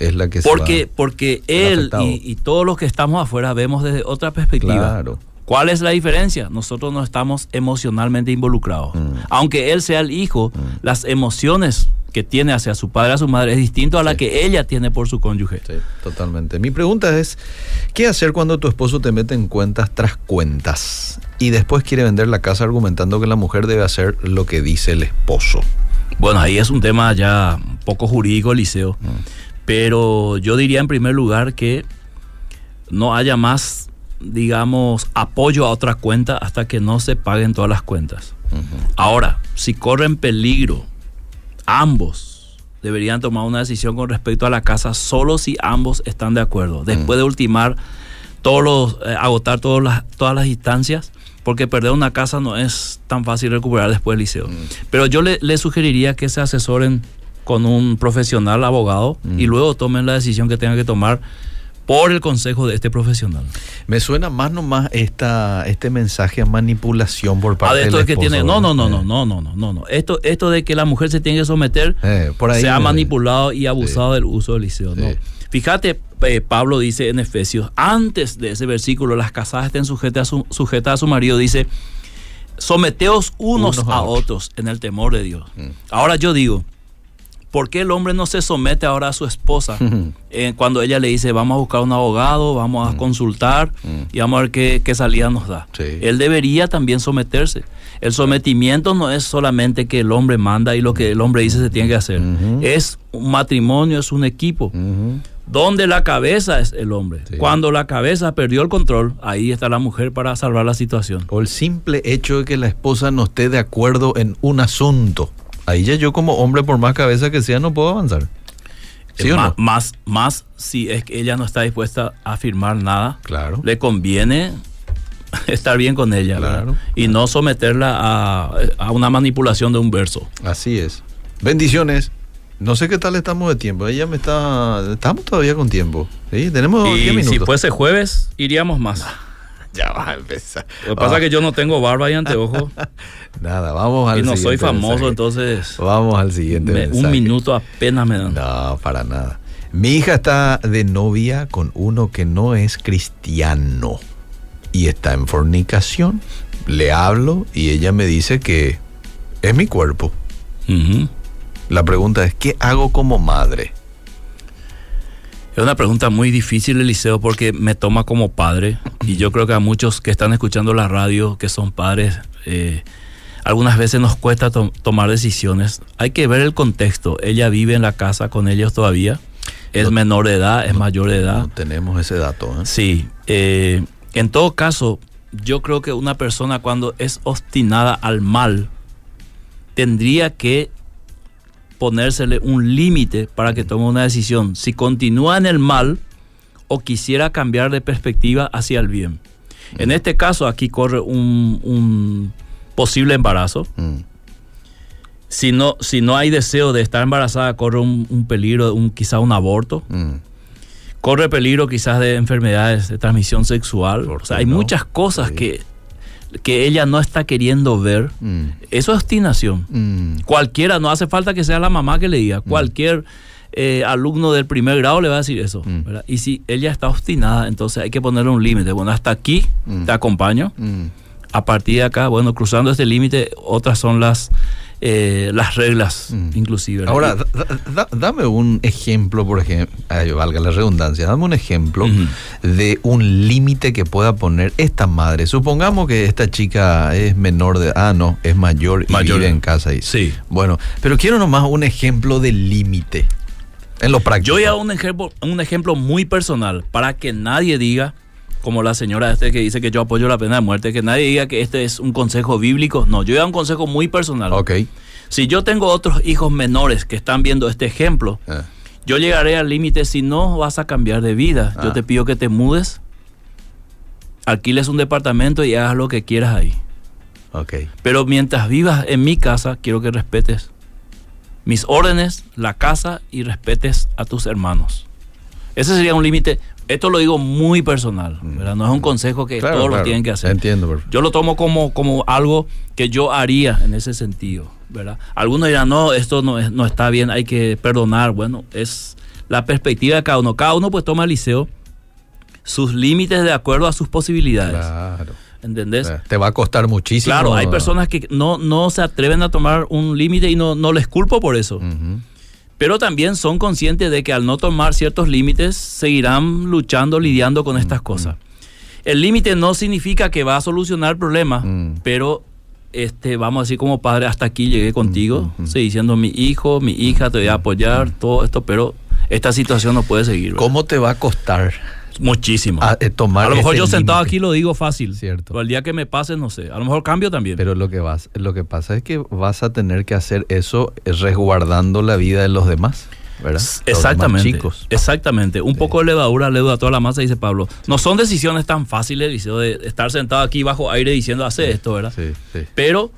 es la que Porque, se va. porque él y, y todos los que estamos afuera vemos desde otra perspectiva. Claro. ¿Cuál es la diferencia? Nosotros no estamos emocionalmente involucrados. Mm. Aunque él sea el hijo, Mm. las emociones que tiene hacia su padre, a su madre, es distinto a la Sí. que ella tiene por su cónyuge. Sí, totalmente. Mi pregunta es, ¿qué hacer cuando tu esposo te mete en cuentas tras cuentas y después quiere vender la casa argumentando que la mujer debe hacer lo que dice el esposo? Bueno, ahí es un tema ya un poco jurídico, Liceo. Mm. Pero yo diría en primer lugar que no haya más, digamos, apoyo a otra cuenta hasta que no se paguen todas las cuentas. Ahora, si corren peligro, ambos deberían tomar una decisión con respecto a la casa solo si ambos están de acuerdo. Después de ultimar todos los, eh, agotar todas las, todas las instancias, porque perder una casa no es tan fácil recuperar después del liceo. Mm. Pero yo le, le sugeriría que se asesoren con un profesional abogado Mm. y luego tomen la decisión que tengan que tomar por el consejo de este profesional. Me suena más nomás esta, este mensaje a manipulación por Ah, parte de esto del de que tiene. No, no, no, no, no, no, no, no, no. Esto, esto de que la mujer se tiene que someter Eh, por ahí se ha me- manipulado y abusado del uso del liceo. No. Fíjate, eh, Pablo dice en Efesios, antes de ese versículo, las casadas estén sujetas a su, sujetas a su marido, dice, someteos unos, Unos a a, otros. otros en el temor de Dios. Mm. Ahora yo digo, ¿por qué el hombre no se somete ahora a su esposa eh, cuando ella le dice, vamos a buscar un abogado, vamos a consultar y vamos a ver qué, qué salida nos da? Sí. Él debería también someterse. El sometimiento no es solamente que el hombre manda y lo que el hombre dice se tiene que hacer. Es un matrimonio, es un equipo. Donde la cabeza es el hombre. Sí. Cuando la cabeza perdió el control, ahí está la mujer para salvar la situación. O el simple hecho de que la esposa no esté de acuerdo en un asunto. Ahí ya yo como hombre, por más cabeza que sea, no puedo avanzar. ¿Sí o Ma- no? más, más si es que ella no está dispuesta a firmar nada, Claro. le conviene estar bien con ella y no someterla a, a una manipulación de un verso. Así es. Bendiciones. No sé qué tal estamos de tiempo. Ella me está... Estamos todavía con tiempo. ¿Sí? Tenemos 10 y minutos. si fuese jueves, iríamos más. Ya va a empezar. Lo que pasa es que yo no tengo barba y anteojos Nada, vamos al y no soy siguiente famoso, mensaje. entonces Vamos al siguiente me- un minuto apenas me dan. No, para nada. Mi hija está de novia con uno que no es cristiano y está en fornicación. Le hablo y ella me dice que es mi cuerpo. La pregunta es, ¿qué hago como madre? Es una pregunta muy difícil, Eliseo, porque me toma como padre y yo creo que a muchos que están escuchando la radio, que son padres, eh, algunas veces nos cuesta to- tomar decisiones. Hay que ver el contexto. Ella vive en la casa con ellos todavía. Es No- menor de edad, es mayor de edad. No tenemos ese dato. ¿eh? Sí. eh, en todo caso, yo creo que una persona cuando es obstinada al mal, tendría que ponérsele un límite para que tome una decisión. Si continúa en el mal o quisiera cambiar de perspectiva hacia el bien. En este caso, aquí corre un, un posible embarazo. Mm, Si no, si no hay deseo de estar embarazada, corre un, un peligro, un, quizá un aborto. mm. Corre peligro quizás de enfermedades de transmisión sexual. ¿Por O sea, hay no? muchas cosas Sí. que, que ella no está queriendo ver. Mm, Eso es obstinación. mm. Cualquiera, no hace falta que sea la mamá que le diga. Cualquier eh, alumno del primer grado le va a decir eso. Mm. ¿verdad? Y si ella está obstinada, entonces hay que ponerle un límite. Bueno, hasta aquí Mm. te acompaño. Mm. A partir de acá, bueno, cruzando este límite, otras son las, eh, las reglas, Mm. inclusive. Ahora, da- da- dame un ejemplo, por ejemplo, valga la redundancia, dame un ejemplo de un límite que pueda poner esta madre. Supongamos que esta chica es menor de, ah, no, es mayor y Mayor. vive en casa. Y, Sí. Bueno, pero quiero nomás un ejemplo de límite en lo práctico. Yo voy a un ejemplo, un ejemplo muy personal para que nadie diga, como la señora este que dice que yo apoyo la pena de muerte, que nadie diga que este es un consejo bíblico. No, yo voy a un consejo muy personal. Ok. Si yo tengo otros hijos menores que están viendo este ejemplo, Ah, yo llegaré al límite si no vas a cambiar de vida. Ah. Yo te pido que te mudes, alquiles un departamento y hagas lo que quieras ahí. ok. Pero mientras vivas en mi casa, quiero que respetes mis órdenes, la casa y respetes a tus hermanos. Ese sería un límite. Esto lo digo muy personal, ¿verdad? No es un consejo que Mm. Claro, todos lo tienen que hacer. Entiendo, perfecto. Yo lo tomo como, como algo que yo haría en ese sentido, ¿verdad? Algunos dirán, no, esto no, es, no está bien, hay que perdonar. Bueno, es la perspectiva de cada uno. Cada uno pues toma el liceo sus límites de acuerdo a sus posibilidades. Claro. ¿Entendés? Te va a costar muchísimo. Claro, hay personas que no, no se atreven a tomar un límite y no, no les culpo por eso. Ujú. Pero también son conscientes de que al no tomar ciertos límites seguirán luchando, lidiando con estas cosas. El límite no significa que va a solucionar problemas, Mm. pero este, vamos a decir como padre, hasta aquí llegué contigo, Mm, mm, mm. sí, diciendo mi hijo, mi hija, te voy a apoyar, todo esto, pero esta situación no puede seguir. ¿verdad? ¿Cómo te va a costar Muchísimo. a, eh, tomar a lo mejor yo sentado aquí lo digo fácil, Cierto. pero el día que me pase, no sé. A lo mejor cambio también. Pero lo que vas, lo que pasa es que vas a tener que hacer eso eh, resguardando la vida de los demás. ¿verdad? Exactamente. chicos. Exactamente. Un Sí. poco de levadura leuda toda la masa, dice Pablo. No son decisiones tan fáciles, Eliseo, de estar sentado aquí bajo aire diciendo hace esto, ¿verdad? Sí, sí. Pero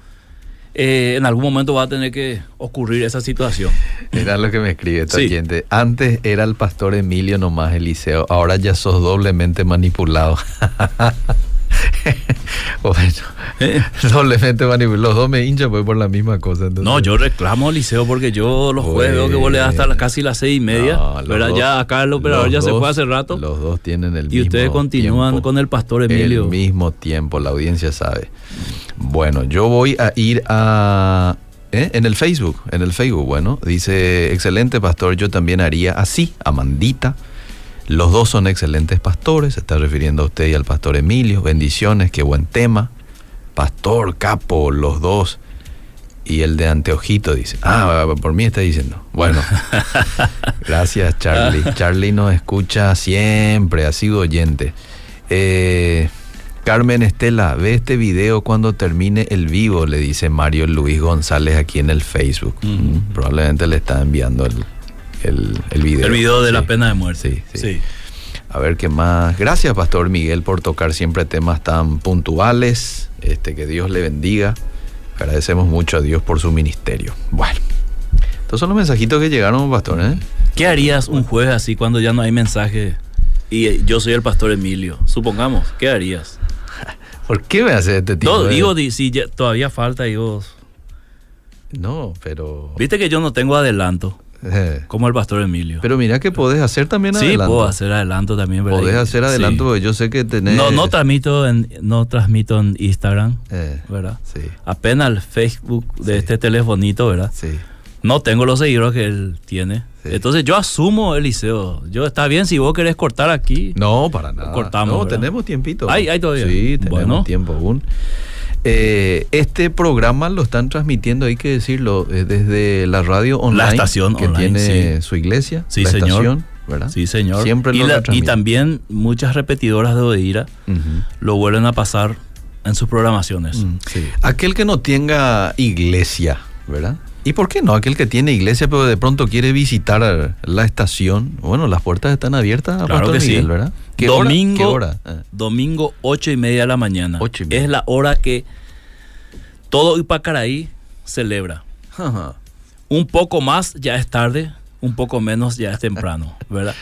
eh, en algún momento va a tener que ocurrir esa situación. Mira lo que me escribe esta Sí. oyente. Antes era el pastor Emilio nomás Eliseo, ahora ya sos doblemente manipulado. bueno, Eh, doblemente manipulado. Los dos me hinchan pues por la misma cosa. entonces- No, yo reclamo Liceo porque yo los jueves veo que vos le das hasta casi las seis y media. No, ¿verdad? dos- ya acá el operador ya se fue hace rato. Los dos tienen el Y mismo ustedes continúan tiempo. con el pastor Emilio. El mismo tiempo, la audiencia sabe. Bueno, yo voy a ir a... ¿eh? En el Facebook, en el Facebook, bueno, dice, excelente pastor, yo también haría así, Amandita. Los dos son excelentes pastores, se está refiriendo a usted y al pastor Emilio. Bendiciones, qué buen tema. Pastor, capo, los dos. Y el de anteojito dice, ah, por mí está diciendo. Bueno, gracias Charlie. Charlie nos escucha siempre, ha sido oyente. Eh, Carmen Estela, ve este video cuando termine el vivo, le dice Mario Luis González aquí en el Facebook. Probablemente le está enviando el, el, el video. el video de la pena de muerte. Sí, sí. A ver qué más. Gracias, Pastor Miguel, por tocar siempre temas tan puntuales. Este, que Dios le bendiga. Agradecemos mucho a Dios por su ministerio. Bueno, estos son los mensajitos que llegaron, Pastor. ¿eh? ¿Qué harías un jueves así cuando ya no hay mensaje? Y eh, yo soy el pastor Emilio. Supongamos, ¿qué harías? ¿Por qué me hace este tipo No, de- digo, di- si ya- todavía falta, digo. No, pero. Viste que yo no tengo adelanto, eh, como el pastor Emilio. pero mira que podés hacer también sí, adelanto. puedo hacer adelanto también, ¿verdad? Podés hacer adelanto Sí. porque yo sé que tenés. No, no transmito en, no transmito en Instagram, Eh, ¿verdad? sí, Apenas el Facebook de Sí. este telefonito, ¿verdad? sí. No tengo los seguidores que él tiene. Sí. Entonces yo asumo, Eliseo. Yo está bien si vos querés cortar aquí. No, para nada. Cortamos, No, ¿verdad? tenemos tiempito. Hay- hay todavía. Sí, tenemos Bueno. tiempo aún. Eh, este programa lo están transmitiendo, hay que decirlo, eh, desde la radio online. estación que online, tiene sí. su iglesia. Sí, la señor. estación, ¿verdad? Sí, señor. Siempre y, lo la- y también muchas repetidoras de Odeira lo vuelven a pasar en sus programaciones. Mm, Aquel que no tenga iglesia, ¿verdad? ¿Y por qué no? Aquel que tiene iglesia pero de pronto quiere visitar la estación. Bueno, las puertas están abiertas, Claro Pastor que sí. ¿verdad? ¿Qué hora? domingo, ¿Qué hora? Ah. domingo, ocho y media de la mañana. Ocho y media. Es la hora que todo Ipacaraí celebra. Ajá. Un poco más ya es tarde, un poco menos ya es temprano, ¿verdad?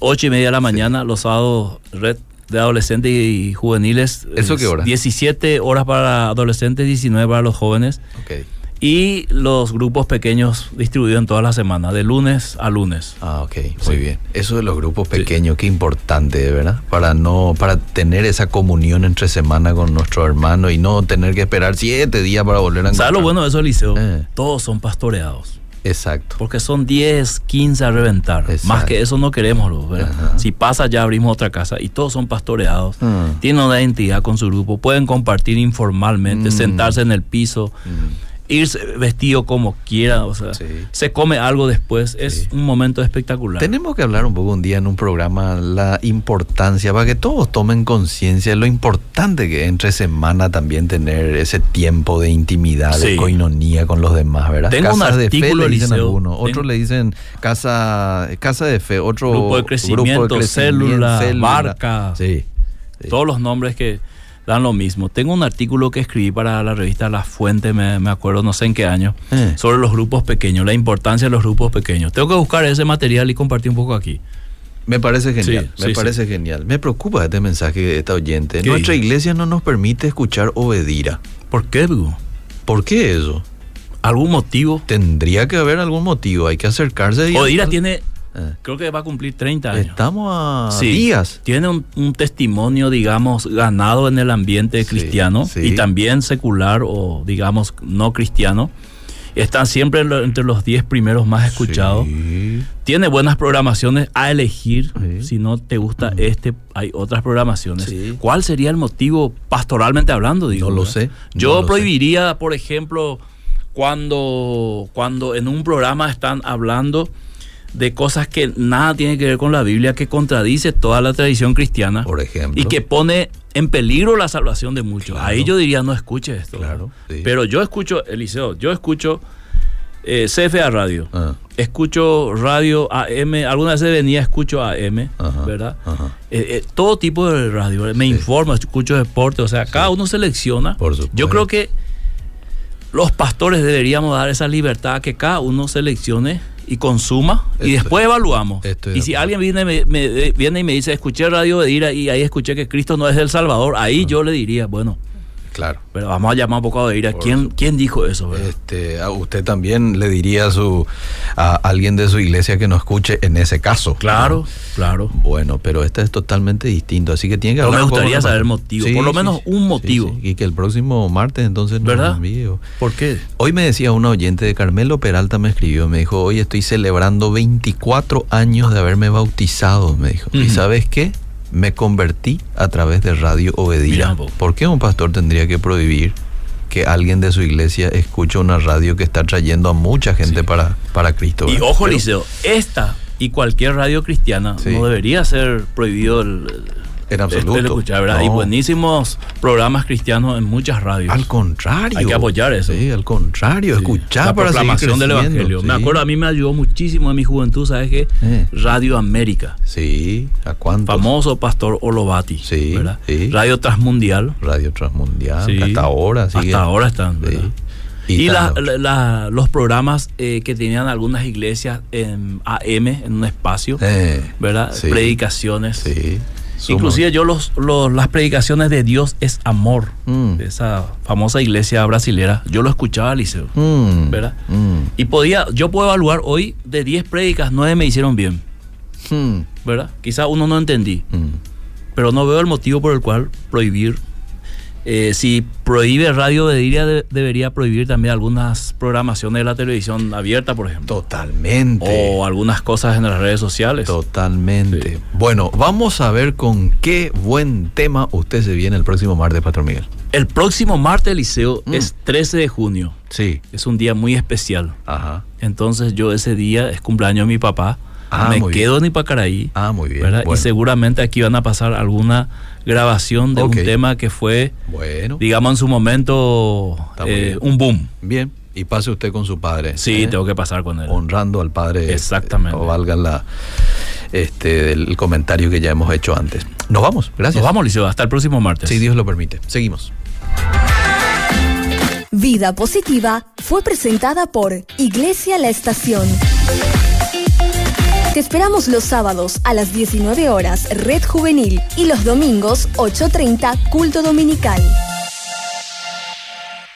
Ocho y media de la mañana, los sábados, red de adolescentes y juveniles. ¿Eso es qué hora? 17 horas para adolescentes, 19 para los jóvenes. Ok. Y los grupos pequeños distribuidos en toda la semana, de lunes a lunes. Ah, ok, muy Sí. bien. Eso de los grupos Sí. pequeños, qué importante, ¿verdad? Para no, para tener esa comunión entre semana con nuestro hermano y no tener que esperar siete días para volver a ¿Sabes lo encontrar. bueno de eso, Eliseo? Eh. Todos son pastoreados. Exacto. Porque son 10, 15 a reventar. Exacto. Más que eso no queremos. ¿verdad? Ajá. Si pasa ya abrimos otra casa y todos son pastoreados. Mm. Tienen una identidad con su grupo. Pueden compartir informalmente, Mm. sentarse en el piso, Mm. Irse vestido como quiera. O sea, Sí. se come algo después. Es Sí. un momento espectacular. Tenemos que hablar un poco un día en un programa la importancia, para que todos tomen conciencia de lo importante que entre semana también tener ese tiempo de intimidad, de coinonía con los demás, ¿verdad? Tengo un Casas de fe artículo, le dicen algunos, otros le dicen casa, casa de fe, otro Grupo de crecimiento, célula, barca. Sí. sí. Todos los nombres que dan lo mismo. Tengo un artículo que escribí para la revista La Fuente, me, me acuerdo, no sé en qué año, Eh. sobre los grupos pequeños, la importancia de los grupos pequeños. Tengo que buscar ese material y compartir un poco aquí. Me parece genial, Sí, me sí, parece genial. Me preocupa este mensaje de esta oyente. ¿Qué Nuestra dice? iglesia no nos permite escuchar obedira. ¿Por qué, Hugo? ¿Por qué eso? ¿Algún motivo? Tendría que haber algún motivo, hay que acercarse y... Odira tiene, Eh. creo que va a cumplir 30 años. Estamos a Sí, días. Tiene un, un testimonio, digamos, ganado en el ambiente Sí, cristiano sí. y también secular o, digamos, no cristiano. Están siempre entre los 10 primeros más escuchados. Tiene buenas programaciones a elegir. Si no te gusta este, hay otras programaciones. ¿Cuál sería el motivo pastoralmente hablando? Digo, No lo ¿verdad? sé, Yo lo prohibiría, por ejemplo, cuando, cuando en un programa están hablando de cosas que nada tiene que ver con la Biblia, que contradice toda la tradición cristiana Por ejemplo. y que pone en peligro la salvación de muchos. Claro. Ahí yo diría, no escuche esto. Claro, sí. Pero yo escucho, Eliseo, yo escucho Eh, CFA Radio. Ah. Escucho radio AM, algunas veces venía, escucho AM, Ajá, ¿verdad? ajá. Eh, eh, todo tipo de radio, me informo, escucho deporte, o sea, cada uno selecciona. Por supuesto. Yo creo que los pastores deberíamos dar esa libertad que cada uno seleccione y consuma y después evaluamos. Y si alguien viene, me, me- viene y me dice, escuché Radio Bedira y ahí escuché que Cristo no es el Salvador, ahí yo le diría, bueno, Claro. pero vamos a llamar un poco a Bedira. Por ¿Quién. ¿Quién dijo eso? verdad? Este, a usted también le diría a, su, a alguien de su iglesia que no escuche en ese caso. Claro, claro. Bueno, pero este es totalmente distinto, así que tiene que Pero me hablar un poco gustaría saber el motivo, por lo menos un motivo. Y que el próximo martes entonces nos ¿Verdad? envíe. ¿Por qué? Hoy me decía un oyente de Carmelo Peralta, me escribió, me dijo, hoy estoy celebrando 24 años de haberme bautizado, me dijo. ¿Y Ujú. sabes qué? Me convertí a través de Radio Obedira. ¿Por qué un pastor tendría que prohibir que alguien de su iglesia escuche una radio que está trayendo a mucha gente para, para Cristo? Y ¿verdad? ojo, Liceo, esta y cualquier radio cristiana Sí. no debería ser prohibido el, En absoluto. escuchar, ¿verdad? No. Hay buenísimos programas cristianos en muchas radios. Al contrario. Hay que apoyar eso. Sí, al contrario, Sí. escuchar la para proclamación del Evangelio. Me acuerdo, a mí me ayudó muchísimo en mi juventud, ¿sabes qué? Eh. Radio América. Sí, ¿a cuántos? Famoso pastor Olovati. Sí, ¿verdad? sí. Radio Transmundial. Radio Transmundial, Sí. hasta ahora. sigue. Hasta ahora están. Y Y, la- tan- la- la- los programas eh, que tenían algunas iglesias en AM, en un espacio, Eh, ¿verdad? sí. Predicaciones. Sí. Inclusive yo los, los- las predicaciones de Dios es amor, Mm. de esa famosa iglesia brasilera, yo lo escuchaba, Liceo. Mm, ¿verdad? mm, Y podía, yo puedo evaluar hoy de 10 prédicas, 9 me hicieron bien, mm, ¿verdad? Quizá uno no entendí, mm. pero no veo el motivo por el cual prohibir. Eh, si prohíbe radio, debería, de- debería prohibir también algunas programaciones de la televisión abierta, por ejemplo. Totalmente. O algunas cosas en las redes sociales. Totalmente. Sí. Bueno, vamos a ver con qué buen tema usted se viene el próximo martes, Pastor Miguel. El próximo martes, Liceo, Mm. es 13 de junio. Sí. Es un día muy especial. Ajá. Entonces yo ese día es cumpleaños de mi papá. Ah, me quedo en Ipacaraí. Ah, muy bien. Bueno. Y seguramente aquí van a pasar alguna grabación de un tema que fue, Bueno. digamos en su momento, eh, bien. un boom. Bien. Y pase usted con su padre. Sí, ¿eh? tengo que pasar con él. honrando al padre. Exactamente. O valga la, este, el comentario que ya hemos hecho antes. Nos vamos. Gracias. Nos vamos, Liceo. Hasta el próximo martes. Si Dios lo permite. Seguimos. Vida Positiva fue presentada por Iglesia La Estación. Te esperamos los sábados a las 19 horas Red Juvenil y los domingos 8.30 Culto Dominical.